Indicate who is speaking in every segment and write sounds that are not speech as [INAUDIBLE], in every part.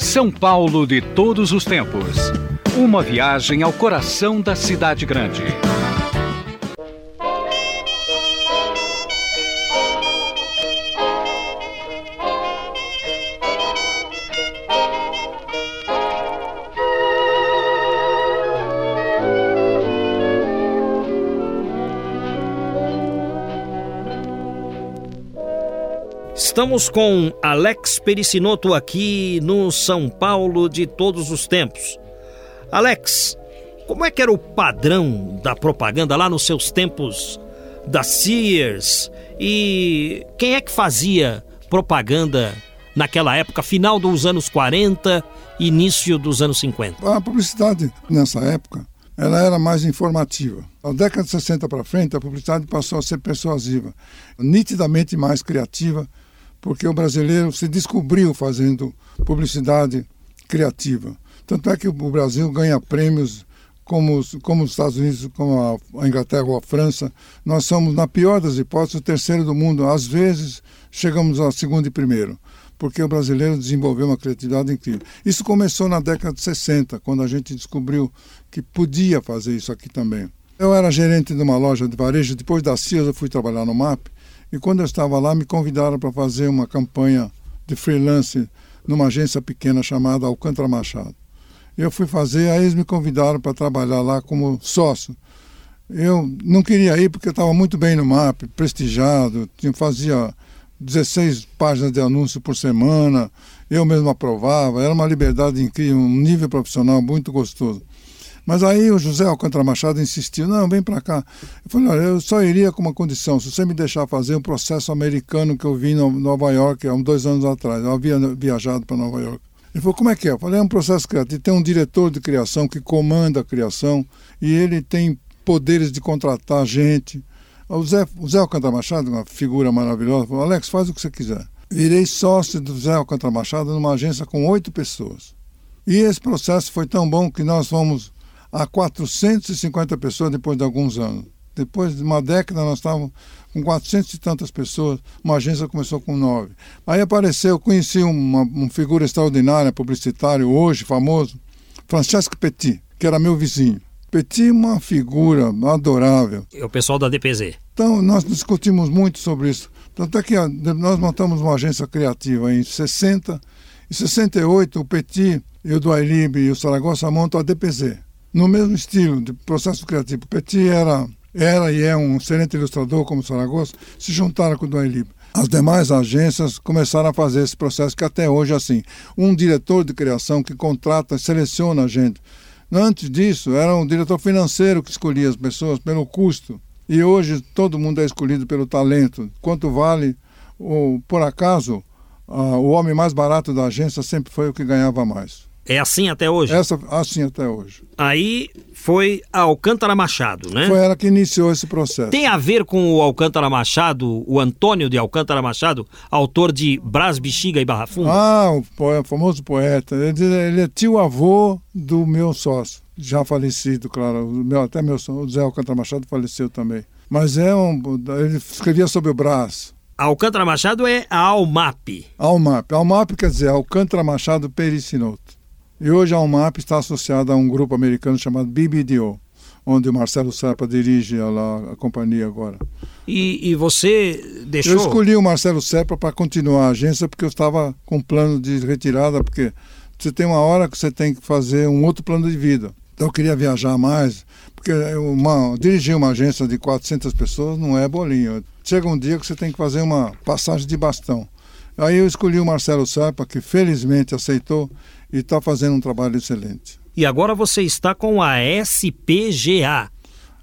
Speaker 1: São Paulo de todos os tempos. Uma viagem ao coração da cidade grande.
Speaker 2: Estamos com Alex Pericinoto aqui no São Paulo de todos os tempos. Alex, como é que era o padrão da propaganda lá nos seus tempos da Sears? E quem é que fazia propaganda naquela época, final dos anos 40, início dos anos 50?
Speaker 3: A publicidade nessa época ela era mais informativa. Da década de 60 para frente, a publicidade passou a ser persuasiva, nitidamente mais criativa porque o brasileiro se descobriu fazendo publicidade criativa. Tanto é que o Brasil ganha prêmios como, como os Estados Unidos, como a, Inglaterra ou a França. Nós somos, na pior das hipóteses, o terceiro do mundo. Às vezes, chegamos a segundo e primeiro, porque o brasileiro desenvolveu uma criatividade incrível. Isso começou na década de 60, quando a gente descobriu que podia fazer isso aqui também. Eu era gerente de uma loja de varejo, depois da CIAS eu fui trabalhar no MAP, e quando eu estava lá, me convidaram para fazer uma campanha de freelance numa agência pequena chamada Alcântara Machado. Eu fui fazer, aí eles me convidaram para trabalhar lá como sócio. Eu não queria ir porque eu estava muito bem no MAP, prestigiado, fazia 16 páginas de anúncio por semana, eu mesmo aprovava, era uma liberdade incrível, um nível profissional muito gostoso. Mas aí o José Alcântara Machado insistiu: não, vem para cá. Eu falei: olha, eu só iria com uma condição, se você me deixar fazer um processo americano que eu vi em Nova York há dois anos atrás. Eu havia viajado para Nova York. Ele falou: como é que é? Eu falei: é um processo criativo. Tem um diretor de criação que comanda a criação e ele tem poderes de contratar gente. O Zé, o Zé Alcântara Machado, uma figura maravilhosa, falou: Alex, faz o que você quiser. Virei sócio do Zé Alcântara Machado numa agência com oito pessoas. E esse processo foi tão bom que nós fomos a 450 pessoas depois de alguns anos. Depois de uma década, nós estávamos com 400 e tantas pessoas, uma agência começou com nove. Aí apareceu, conheci uma, uma figura extraordinária, publicitário, hoje famoso, Francesco Petit, que era meu vizinho. Petit, uma figura adorável.
Speaker 2: É o pessoal da DPZ.
Speaker 3: Então, nós discutimos muito sobre isso. Tanto é que nós montamos uma agência criativa em 60. Em 68, o Petit e o Duailib e o Saragossa montam a DPZ no mesmo estilo de processo criativo. Petit era, era e é um excelente ilustrador, como Saragossa, se juntaram com o Duane As demais agências começaram a fazer esse processo, que até hoje é assim. Um diretor de criação que contrata, seleciona a gente. Antes disso, era um diretor financeiro que escolhia as pessoas pelo custo. E hoje todo mundo é escolhido pelo talento. Quanto vale, ou, por acaso, o homem mais barato da agência sempre foi o que ganhava mais.
Speaker 2: É assim até hoje?
Speaker 3: Essa, assim até hoje.
Speaker 2: Aí foi a Alcântara Machado, né?
Speaker 3: Foi ela que iniciou esse processo.
Speaker 2: Tem a ver com o Alcântara Machado, o Antônio de Alcântara Machado, autor de Brás, Bexiga e Barra Funda?
Speaker 3: Ah, o poeta, famoso poeta. Ele, ele é tio-avô do meu sócio, já falecido, claro. Meu, até meu o Zé Alcântara Machado faleceu também. Mas é um, ele escrevia sobre o Brás.
Speaker 2: Alcântara Machado é a Almap.
Speaker 3: Almap. Almap quer dizer Alcântara Machado Pericinoto. E hoje a UMAP está associada a um grupo americano chamado BBDO, onde o Marcelo Serpa dirige a, a companhia agora.
Speaker 2: E, e, você deixou...
Speaker 3: Eu escolhi o Marcelo Serpa para continuar a agência porque eu estava com plano de retirada, porque você tem uma hora que você tem que fazer um outro plano de vida. Então eu queria viajar mais, porque uma, dirigir uma agência de 400 pessoas não é bolinho. Chega um dia que você tem que fazer uma passagem de bastão. Aí eu escolhi o Marcelo Serpa, que felizmente aceitou e está fazendo um trabalho excelente.
Speaker 2: E agora você está com a SPGA.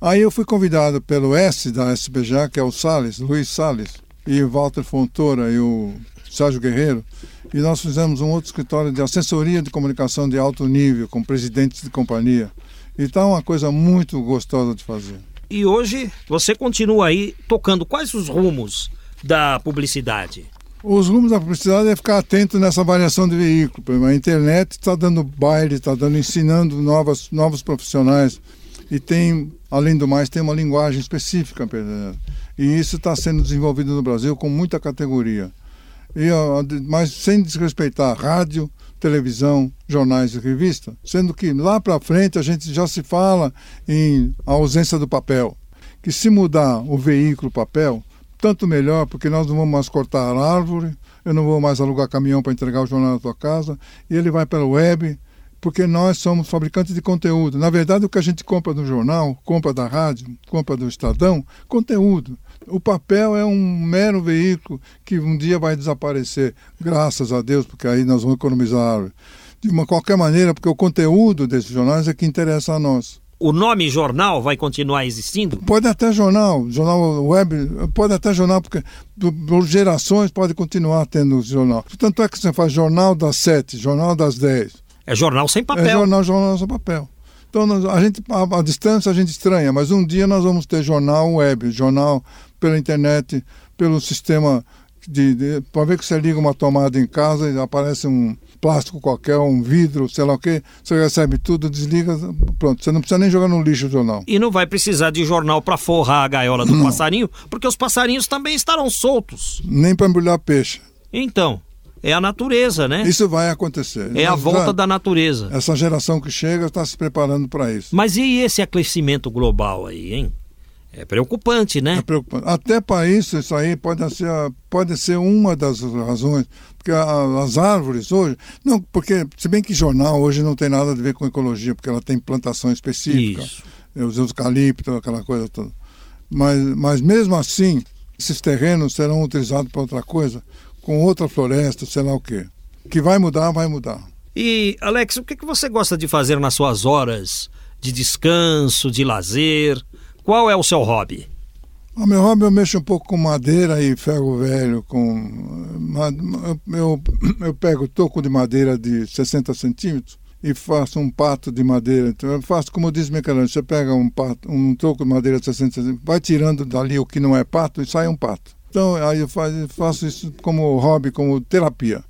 Speaker 3: Aí eu fui convidado pelo S da SPGA, que é o Sales, Luiz Sales, e o Walter Fontoura e o Sérgio Guerreiro, e nós fizemos um outro escritório de assessoria de comunicação de alto nível, com presidentes de companhia. Então uma coisa muito gostosa de fazer.
Speaker 2: E hoje você continua aí tocando quais os rumos da publicidade?
Speaker 3: Os rumos da publicidade é ficar atento nessa variação de veículo. A internet está dando baile, está dando, ensinando novas, novos profissionais e tem, além do mais, tem uma linguagem específica. E isso está sendo desenvolvido no Brasil com muita categoria. E, mas sem desrespeitar rádio, televisão, jornais e revistas, sendo que lá para frente a gente já se fala em ausência do papel, que se mudar o veículo papel, tanto melhor, porque nós não vamos mais cortar árvore, eu não vou mais alugar caminhão para entregar o jornal na tua casa, e ele vai pela web, porque nós somos fabricantes de conteúdo. Na verdade, o que a gente compra do jornal, compra da rádio, compra do Estadão, conteúdo. O papel é um mero veículo que um dia vai desaparecer, graças a Deus, porque aí nós vamos economizar de uma qualquer maneira, porque o conteúdo desses jornais é que interessa a nós.
Speaker 2: O nome jornal vai continuar existindo?
Speaker 3: Pode até jornal, jornal web, pode até jornal, porque por gerações pode continuar tendo jornal. Tanto é que você faz jornal das sete, jornal das dez.
Speaker 2: É jornal sem papel.
Speaker 3: É jornal, jornal sem papel. Então, a gente, a, a, distância a gente estranha, mas um dia nós vamos ter jornal web, jornal pela internet, pelo sistema de, de para ver que você liga uma tomada em casa e aparece um plástico qualquer, um vidro, sei lá o quê, você recebe tudo, desliga, pronto. Você não precisa nem jogar no lixo o jornal.
Speaker 2: E não vai precisar de jornal para forrar a gaiola do não. passarinho, porque os passarinhos também estarão soltos.
Speaker 3: Nem para embrulhar peixe.
Speaker 2: Então, é a natureza, né?
Speaker 3: Isso vai acontecer.
Speaker 2: É a volta já, da natureza.
Speaker 3: Essa geração que chega está se preparando para isso.
Speaker 2: Mas e esse aquecimento global aí, hein? É preocupante, né?
Speaker 3: É preocupante. Até para isso, isso aí pode ser, pode ser uma das razões. Porque as árvores hoje. Não, porque, se bem que jornal hoje não tem nada a ver com ecologia, porque ela tem plantação específica. Isso. Os eucaliptos, aquela coisa toda. Mas, mas mesmo assim, esses terrenos serão utilizados para outra coisa com outra floresta, sei lá o quê. Que vai mudar, vai mudar.
Speaker 2: E, Alex, o que você gosta de fazer nas suas horas de descanso, de lazer? Qual é o seu hobby?
Speaker 3: O meu hobby eu mexo um pouco com madeira e ferro velho. Com, eu, eu pego toco de madeira de 60 centímetros e faço um pato de madeira. Então, eu faço como diz Michelangelo, você pega um, pato, um toco de madeira de 60 centímetros, vai tirando dali o que não é pato e sai um pato. Então, aí eu faço isso como hobby, como terapia.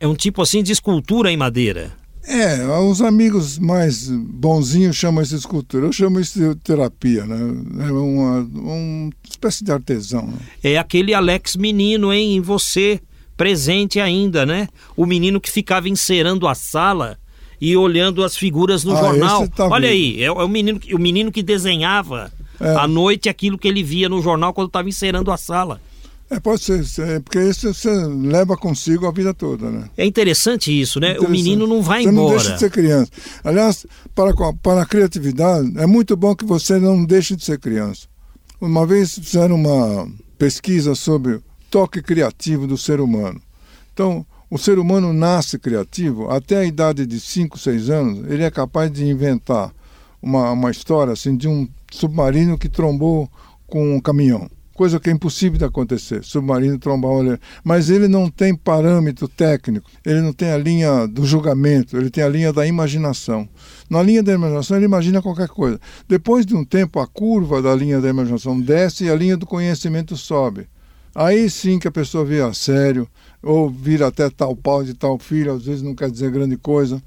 Speaker 2: É um tipo assim de escultura em madeira?
Speaker 3: É, os amigos mais bonzinhos chamam isso de escultura. Eu chamo isso de terapia, né? É uma, uma espécie de artesão. Né?
Speaker 2: É aquele Alex menino, hein, em você, presente ainda, né? O menino que ficava encerando a sala e olhando as figuras no ah, jornal. Tá Olha vivo. aí, é, é, o, menino, o menino que desenhava é. à noite aquilo que ele via no jornal quando estava encerando a sala.
Speaker 3: É, pode ser, é, porque isso você leva consigo a vida toda, né?
Speaker 2: É interessante isso, né? Interessante. O menino não vai
Speaker 3: você
Speaker 2: embora.
Speaker 3: Você não deixa de ser criança. Aliás, para, para a criatividade, é muito bom que você não deixe de ser criança. Uma vez fizeram uma pesquisa sobre o toque criativo do ser humano. Então, o ser humano nasce criativo, até a idade de 5, 6 anos, ele é capaz de inventar uma, uma história assim de um submarino que trombou com um caminhão coisa que é impossível de acontecer, submarino trombar um Mas ele não tem parâmetro técnico, ele não tem a linha do julgamento, ele tem a linha da imaginação. Na linha da imaginação ele imagina qualquer coisa. Depois de um tempo, a curva da linha da imaginação desce e a linha do conhecimento sobe. Aí sim que a pessoa vê a sério, ou vira até tal pau de tal filho, às vezes não quer dizer grande coisa.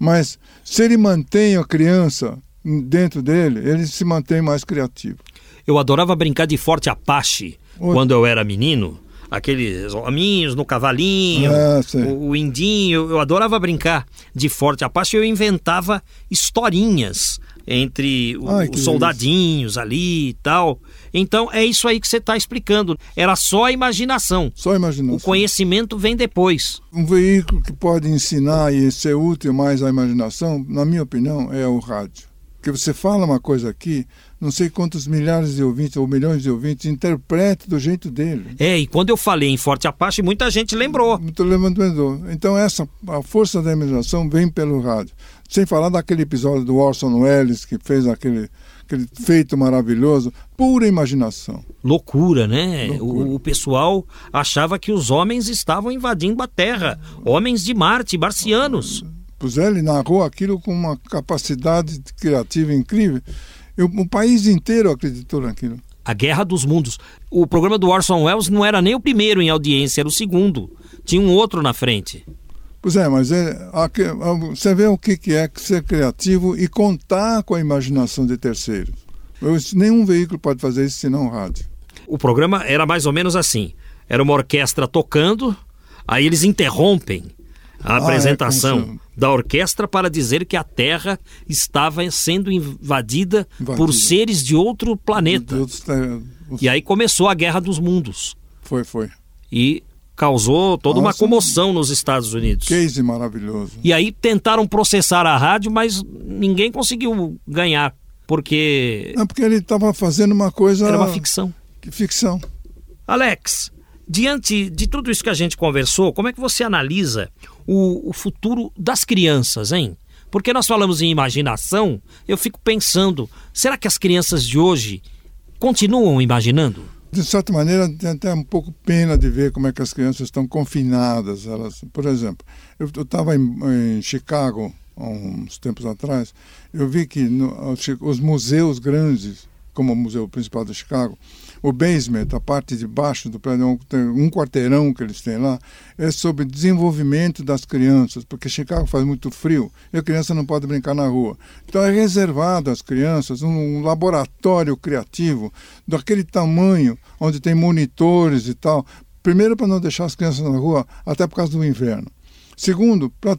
Speaker 3: Mas se ele mantém a criança dentro dele, ele se mantém mais criativo.
Speaker 2: Eu adorava brincar de Forte Apache Oi. quando eu era menino. Aqueles hominhos no cavalinho, ah, o, o, indinho. Eu adorava brincar de Forte Apache. Eu inventava historinhas entre Ai, os soldadinhos ali e tal. Então é isso aí que você está explicando. Era só a imaginação.
Speaker 3: Só a imaginação.
Speaker 2: O conhecimento vem depois.
Speaker 3: Um veículo que pode ensinar e ser útil mais à imaginação, na minha opinião, é o rádio. Porque você fala uma coisa aqui, não sei quantos milhares de ouvintes ou milhões de ouvintes interpretam do jeito dele.
Speaker 2: É, e quando eu falei em Forte Apache, muita gente lembrou.
Speaker 3: Muito lembrou. Então essa a força da imaginação vem pelo rádio. Sem falar daquele episódio do Orson Welles que fez aquele aquele feito maravilhoso, pura imaginação.
Speaker 2: Loucura, né? Loucura. O, o, pessoal achava que os homens estavam invadindo a Terra, homens de Marte, marcianos.
Speaker 3: Pois é, ele narrou aquilo com uma capacidade criativa incrível. Eu, o país inteiro acreditou naquilo.
Speaker 2: A Guerra dos Mundos. O programa do Orson Welles não era nem o primeiro em audiência, era o segundo. Tinha um outro na frente.
Speaker 3: Pois é, mas é, você vê o que é ser criativo e contar com a imaginação de terceiros. Nenhum veículo pode fazer isso senão o rádio.
Speaker 2: O programa era mais ou menos assim: era uma orquestra tocando, aí eles interrompem a apresentação ah, é da orquestra para dizer que a Terra estava sendo invadida, invadida. por seres de outro planeta. De outros, E aí começou a Guerra dos Mundos.
Speaker 3: Foi, foi.
Speaker 2: E causou toda Nossa, uma comoção nos Estados Unidos.
Speaker 3: Case maravilhoso.
Speaker 2: E aí tentaram processar a rádio, mas ninguém conseguiu ganhar, porque...
Speaker 3: Não, porque ele estava fazendo uma coisa...
Speaker 2: Era uma ficção.
Speaker 3: Ficção.
Speaker 2: Alex, diante de tudo isso que a gente conversou, como é que você analisa o, o futuro das crianças, hein? Porque nós falamos em imaginação, eu fico pensando, será que as crianças de hoje continuam imaginando?
Speaker 3: De certa maneira, tem até um pouco pena de ver como é que as crianças estão confinadas. Elas, por exemplo, eu estava em, em, Chicago há uns tempos atrás, eu vi que no, os museus grandes, como o Museu Principal de Chicago, o basement, a parte de baixo do prédio, um quarteirão que eles têm lá, é sobre desenvolvimento das crianças, porque Chicago faz muito frio e a criança não pode brincar na rua. Então é reservado às crianças um laboratório criativo daquele tamanho, onde tem monitores e tal. Primeiro, para não deixar as crianças na rua, até por causa do inverno. Segundo, para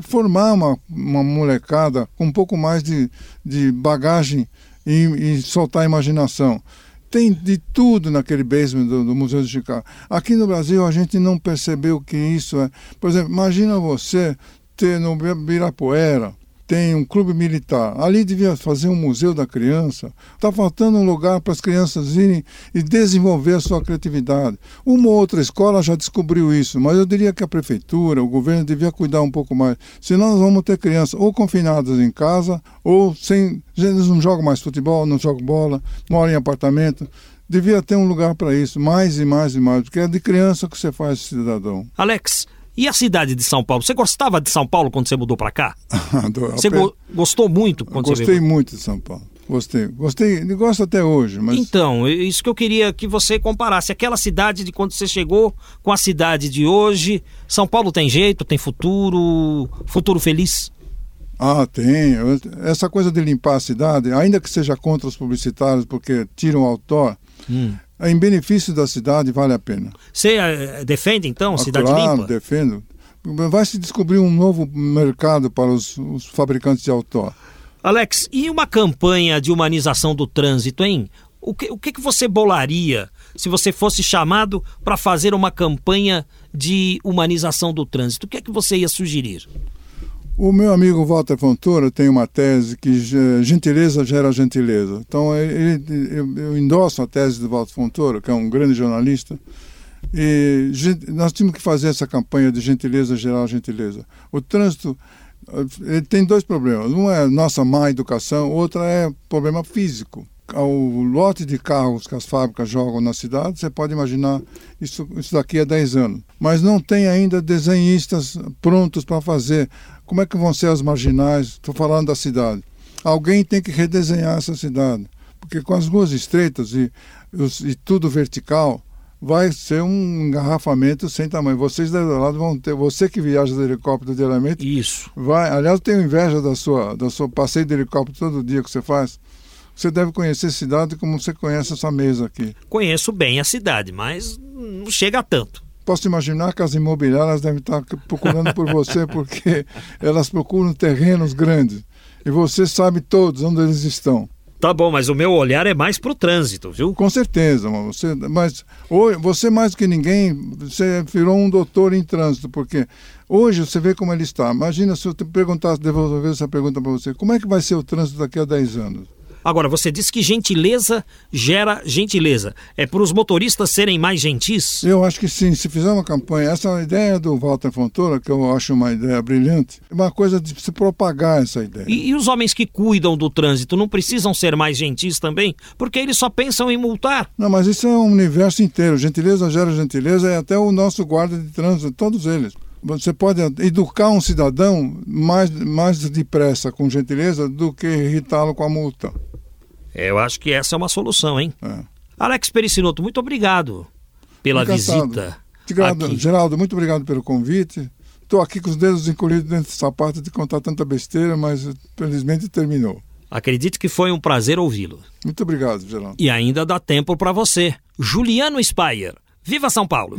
Speaker 3: formar uma, uma molecada com um pouco mais de, de bagagem e, e soltar a imaginação tem de tudo naquele basement do, do, Museu de Chicago. Aqui no Brasil a gente não percebeu que isso é. Por exemplo, imagina você ter no Birapuera tem um clube militar. Ali devia fazer um museu da criança. Está faltando um lugar para as crianças irem e desenvolver a sua criatividade. Uma ou outra escola já descobriu isso, mas eu diria que a prefeitura, o governo devia cuidar um pouco mais. Senão nós vamos ter crianças ou confinadas em casa, ou sem. Eles não jogam mais futebol, não jogam bola, moram em apartamento. Devia ter um lugar para isso, mais e mais e mais, porque é de criança que você faz cidadão.
Speaker 2: Alex, e a cidade de São Paulo? Você gostava de São Paulo quando você mudou para cá? [LAUGHS] você go gostou muito quando
Speaker 3: Gostei
Speaker 2: você
Speaker 3: veio? muito de São Paulo. Gostei, gostei, gosto até hoje. Mas...
Speaker 2: Então, isso que eu queria que você comparasse. Aquela cidade de quando você chegou com a cidade de hoje. São Paulo tem jeito, tem futuro, futuro feliz?
Speaker 3: Ah, tem. Essa coisa de limpar a cidade, ainda que seja contra os publicitários, porque tiram o autor, hum em benefício da cidade vale a pena.
Speaker 2: Você uh, defende então
Speaker 3: ah,
Speaker 2: cidade
Speaker 3: claro,
Speaker 2: limpa?
Speaker 3: defendo. Vai se descobrir um novo mercado para os, os fabricantes de autor.
Speaker 2: Alex, e uma campanha de humanização do trânsito, hein? O que, o que, que você bolaria se você fosse chamado para fazer uma campanha de humanização do trânsito? O que é que você ia sugerir?
Speaker 3: O meu amigo Walter Fontoura tem uma tese que gentileza gera gentileza. Então, ele, eu, eu endosso a tese do Walter Fontoura, que é um grande jornalista, e nós tínhamos que fazer essa campanha de gentileza gerar gentileza. O trânsito ele tem dois problemas. Um é nossa má educação, outra é problema físico. O lote de carros que as fábricas jogam na cidade, você pode imaginar isso, isso daqui a 10 anos. Mas não tem ainda desenhistas prontos para fazer como é que vão ser as marginais? Estou falando da cidade. Alguém tem que redesenhar essa cidade, porque com as ruas estreitas e, e tudo vertical, vai ser um engarrafamento sem tamanho. Vocês do lado vão ter, você que viaja de helicóptero diariamente,
Speaker 2: isso.
Speaker 3: Vai, aliás, eu tenho inveja da sua, da sua passeio de helicóptero todo dia que você faz. Você deve conhecer a cidade como você conhece essa mesa aqui.
Speaker 2: Conheço bem a cidade, mas não chega a tanto.
Speaker 3: Posso imaginar que as imobiliárias devem estar procurando por você, porque elas procuram terrenos grandes. E você sabe todos onde eles estão.
Speaker 2: Tá bom, mas o meu olhar é mais para o trânsito, viu?
Speaker 3: Com certeza, mas você, mas hoje, você mais do que ninguém, você virou um doutor em trânsito, porque hoje você vê como ele está. Imagina se eu te perguntasse, devolver essa pergunta para você, como é que vai ser o trânsito daqui a 10 anos?
Speaker 2: Agora, você disse que gentileza gera gentileza. É para os motoristas serem mais gentis?
Speaker 3: Eu acho que sim. Se fizer uma campanha, essa é ideia do Walter Fontoura, que eu acho uma ideia brilhante, é uma coisa de se propagar essa ideia.
Speaker 2: E, e os homens que cuidam do trânsito não precisam ser mais gentis também? Porque eles só pensam em multar.
Speaker 3: Não, mas isso é um universo inteiro. Gentileza gera gentileza é até o nosso guarda de trânsito, todos eles você pode educar um cidadão mais, mais depressa com gentileza do que irritá-lo com a multa.
Speaker 2: Eu acho que essa é uma solução, hein? É. Alex Pericinoto, muito obrigado pela Encantado. visita.
Speaker 3: Aqui. Geraldo, muito obrigado pelo convite. Estou aqui com os dedos encolhidos dentro do sapato de contar tanta besteira, mas felizmente terminou.
Speaker 2: Acredito que foi um prazer ouvi-lo.
Speaker 3: Muito obrigado, Geraldo.
Speaker 2: E ainda dá tempo para você. Juliano Spayer. Viva São Paulo!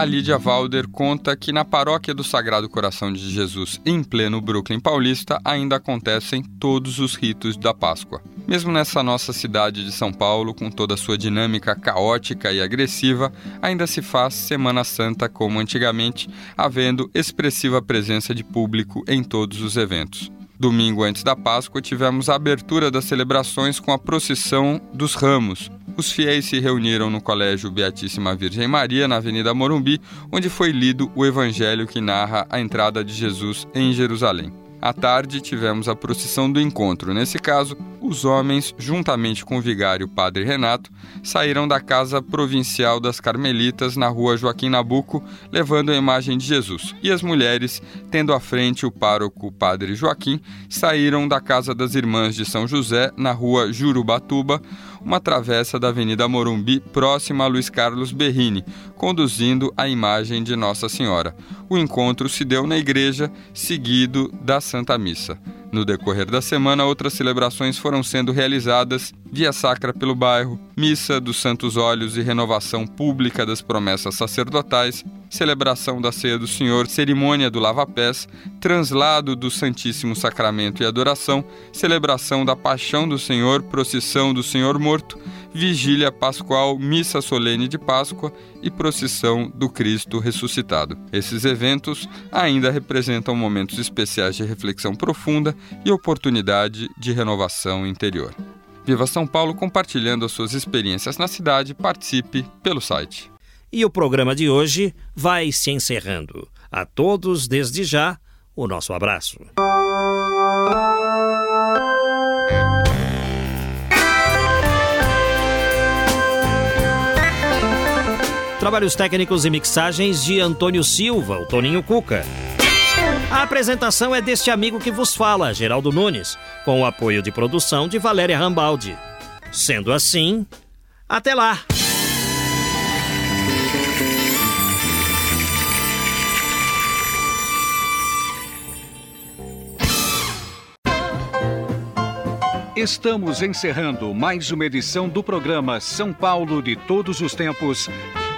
Speaker 4: A Lídia Valder conta que na paróquia do Sagrado Coração de Jesus, em pleno Brooklyn paulista, ainda acontecem todos os ritos da Páscoa. Mesmo nessa nossa cidade de São Paulo, com toda a sua dinâmica caótica e agressiva, ainda se faz Semana Santa como antigamente, havendo expressiva presença de público em todos os eventos. Domingo antes da Páscoa, tivemos a abertura das celebrações com a procissão dos ramos. Os fiéis se reuniram no Colégio Beatíssima Virgem Maria, na Avenida Morumbi, onde foi lido o evangelho que narra a entrada de Jesus em Jerusalém. À tarde, tivemos a procissão do encontro. Nesse caso, os homens, juntamente com o vigário Padre Renato, saíram da Casa Provincial das Carmelitas, na rua Joaquim Nabuco, levando a imagem de Jesus. E as mulheres, tendo à frente o pároco Padre Joaquim, saíram da Casa das Irmãs de São José, na rua Jurubatuba, uma travessa da Avenida Morumbi, próxima a Luiz Carlos Berrini, conduzindo a imagem de Nossa Senhora. O encontro se deu na igreja, seguido da Santa Missa. No decorrer da semana, outras celebrações foram sendo realizadas: Via Sacra pelo bairro, Missa dos Santos Olhos e renovação pública das promessas sacerdotais, celebração da Ceia do Senhor, cerimônia do lava-pés, translado do Santíssimo Sacramento e adoração, celebração da Paixão do Senhor, procissão do Senhor Morto, vigília pascual, missa solene de Páscoa e procissão do Cristo ressuscitado. Esses eventos ainda representam momentos especiais de reflexão profunda e oportunidade de renovação interior. Viva São Paulo compartilhando as suas experiências na cidade. Participe pelo site.
Speaker 2: E o programa de hoje vai se encerrando. A todos, desde já, o nosso abraço. Trabalhos técnicos e mixagens de Antônio Silva, o Toninho Cuca. A apresentação é deste amigo que vos fala, Geraldo Nunes, com o apoio de produção de Valéria Rambaldi. Sendo assim, até lá!
Speaker 1: Estamos encerrando mais uma edição do programa São Paulo de Todos os Tempos